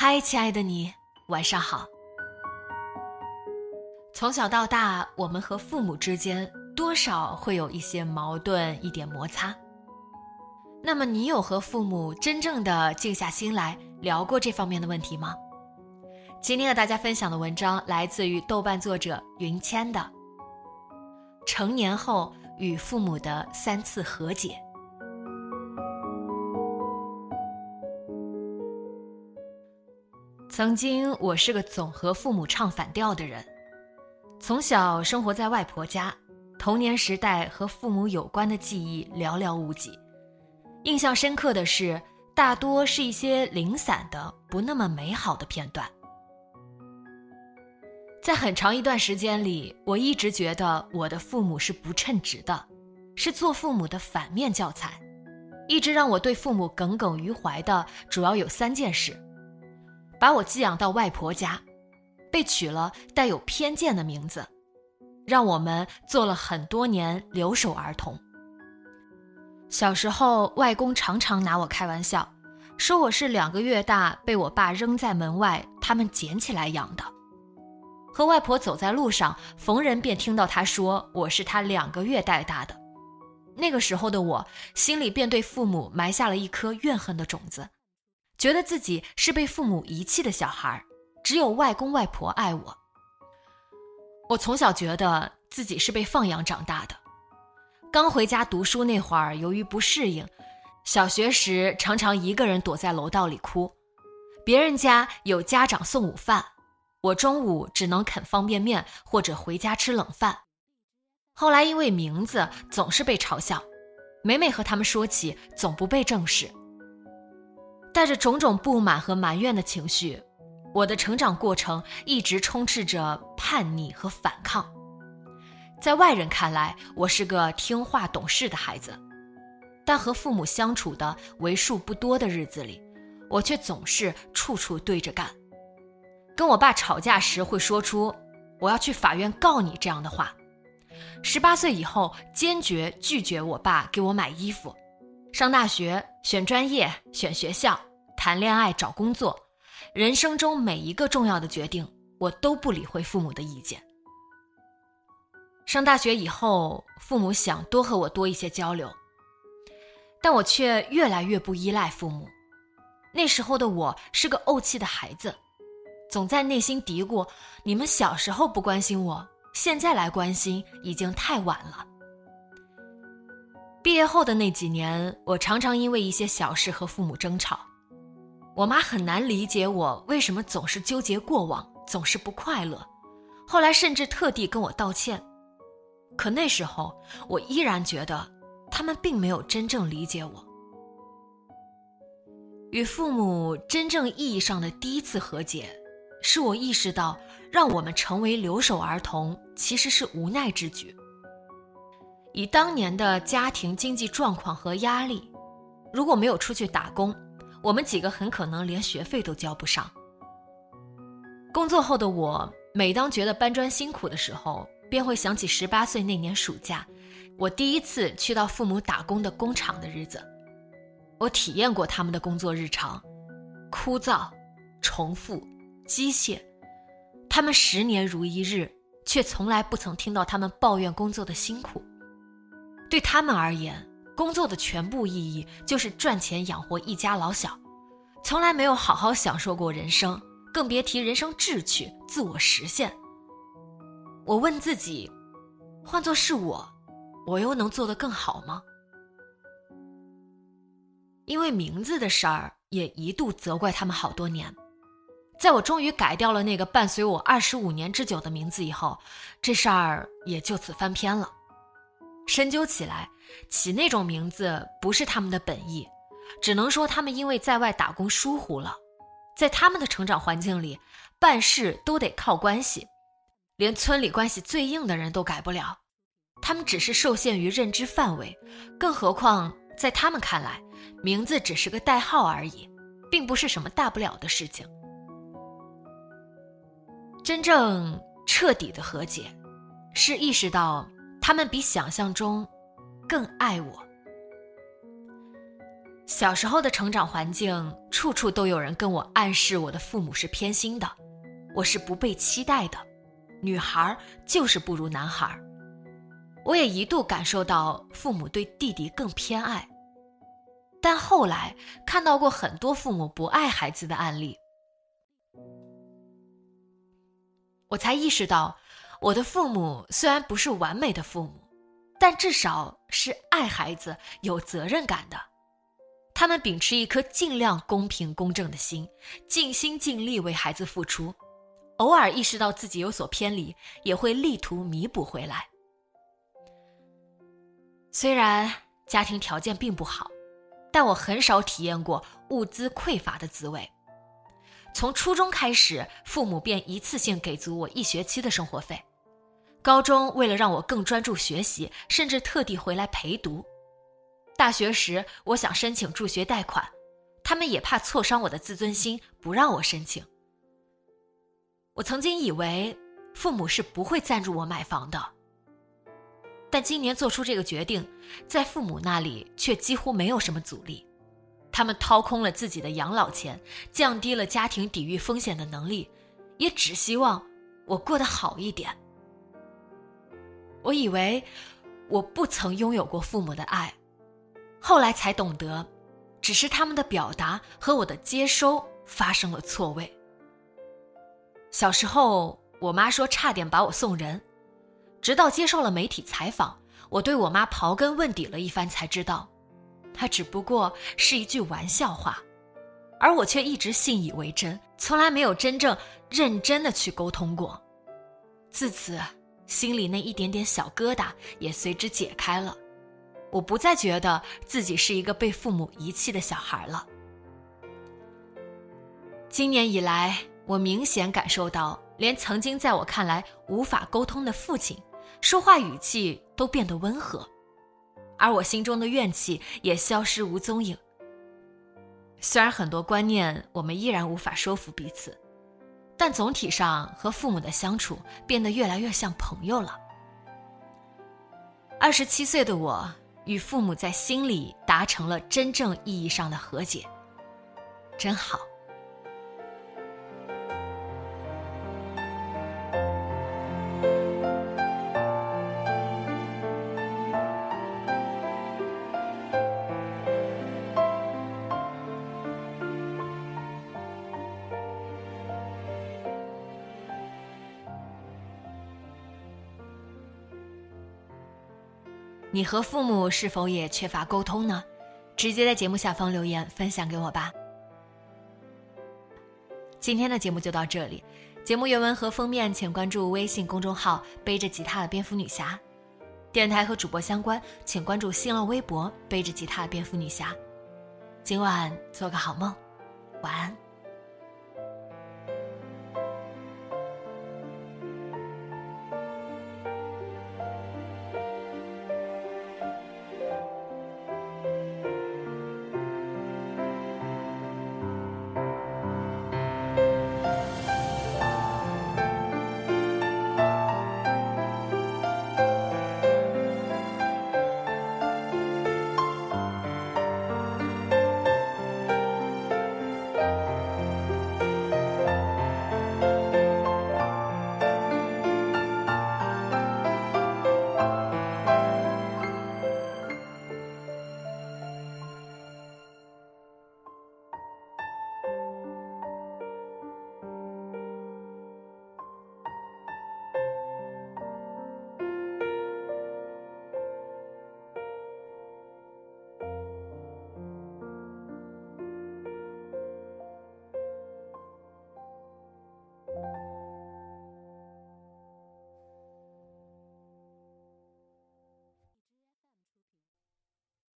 嗨，亲爱的你，晚上好。从小到大，我们和父母之间多少会有一些矛盾，一点摩擦。那么，你有和父母真正的静下心来聊过这方面的问题吗？今天和大家分享的文章来自于豆瓣作者云谦的《成年后与父母的三次和解》。曾经，我是个总和父母唱反调的人。从小生活在外婆家，童年时代和父母有关的记忆寥寥无几。印象深刻的是，大多是一些零散的、不那么美好的片段。在很长一段时间里，我一直觉得我的父母是不称职的，是做父母的反面教材。一直让我对父母耿耿于怀的，主要有三件事。把我寄养到外婆家，被取了带有偏见的名字，让我们做了很多年留守儿童。小时候，外公常常拿我开玩笑，说我是两个月大被我爸扔在门外，他们捡起来养的。和外婆走在路上，逢人便听到他说我是他两个月带大的。那个时候的我，心里便对父母埋下了一颗怨恨的种子。觉得自己是被父母遗弃的小孩，只有外公外婆爱我。我从小觉得自己是被放养长大的。刚回家读书那会儿，由于不适应，小学时常常一个人躲在楼道里哭。别人家有家长送午饭，我中午只能啃方便面或者回家吃冷饭。后来因为名字总是被嘲笑，每每和他们说起，总不被正视。带着种种不满和埋怨的情绪，我的成长过程一直充斥着叛逆和反抗。在外人看来，我是个听话懂事的孩子，但和父母相处的为数不多的日子里，我却总是处处对着干。跟我爸吵架时，会说出“我要去法院告你”这样的话。十八岁以后，坚决拒绝我爸给我买衣服。上大学，选专业，选学校。谈恋爱、找工作，人生中每一个重要的决定，我都不理会父母的意见。上大学以后，父母想多和我多一些交流，但我却越来越不依赖父母。那时候的我是个怄气的孩子，总在内心嘀咕：你们小时候不关心我，现在来关心已经太晚了。毕业后的那几年，我常常因为一些小事和父母争吵。我妈很难理解我为什么总是纠结过往，总是不快乐。后来甚至特地跟我道歉，可那时候我依然觉得他们并没有真正理解我。与父母真正意义上的第一次和解，是我意识到让我们成为留守儿童其实是无奈之举。以当年的家庭经济状况和压力，如果没有出去打工。我们几个很可能连学费都交不上。工作后的我，每当觉得搬砖辛苦的时候，便会想起十八岁那年暑假，我第一次去到父母打工的工厂的日子。我体验过他们的工作日常，枯燥、重复、机械。他们十年如一日，却从来不曾听到他们抱怨工作的辛苦。对他们而言，工作的全部意义就是赚钱养活一家老小，从来没有好好享受过人生，更别提人生志趣、自我实现。我问自己，换作是我，我又能做得更好吗？因为名字的事儿，也一度责怪他们好多年。在我终于改掉了那个伴随我二十五年之久的名字以后，这事儿也就此翻篇了。深究起来，起那种名字不是他们的本意，只能说他们因为在外打工疏忽了。在他们的成长环境里，办事都得靠关系，连村里关系最硬的人都改不了。他们只是受限于认知范围，更何况在他们看来。名字只是个代号而已，并不是什么大不了的事情。真正彻底的和解，是意识到他们比想象中更爱我。小时候的成长环境，处处都有人跟我暗示我的父母是偏心的，我是不被期待的，女孩就是不如男孩。我也一度感受到父母对弟弟更偏爱。但后来看到过很多父母不爱孩子的案例，我才意识到，我的父母虽然不是完美的父母，但至少是爱孩子、有责任感的。他们秉持一颗尽量公平公正的心，尽心尽力为孩子付出，偶尔意识到自己有所偏离，也会力图弥补回来。虽然家庭条件并不好。但我很少体验过物资匮乏的滋味。从初中开始，父母便一次性给足我一学期的生活费。高中为了让我更专注学习，甚至特地回来陪读。大学时，我想申请助学贷款，他们也怕挫伤我的自尊心，不让我申请。我曾经以为父母是不会赞助我买房的。但今年做出这个决定，在父母那里却几乎没有什么阻力。他们掏空了自己的养老钱，降低了家庭抵御风险的能力，也只希望我过得好一点。我以为我不曾拥有过父母的爱，后来才懂得，只是他们的表达和我的接收发生了错位。小时候，我妈说差点把我送人。直到接受了媒体采访，我对我妈刨根问底了一番，才知道，她只不过是一句玩笑话，而我却一直信以为真，从来没有真正认真的去沟通过。自此，心里那一点点小疙瘩也随之解开了，我不再觉得自己是一个被父母遗弃的小孩了。今年以来，我明显感受到，连曾经在我看来无法沟通的父亲。说话语气都变得温和，而我心中的怨气也消失无踪影。虽然很多观念我们依然无法说服彼此，但总体上和父母的相处变得越来越像朋友了。二十七岁的我与父母在心里达成了真正意义上的和解，真好。你和父母是否也缺乏沟通呢？直接在节目下方留言分享给我吧。今天的节目就到这里，节目原文和封面请关注微信公众号“背着吉他的蝙蝠女侠”，电台和主播相关请关注新浪微博“背着吉他的蝙蝠女侠”。今晚做个好梦，晚安。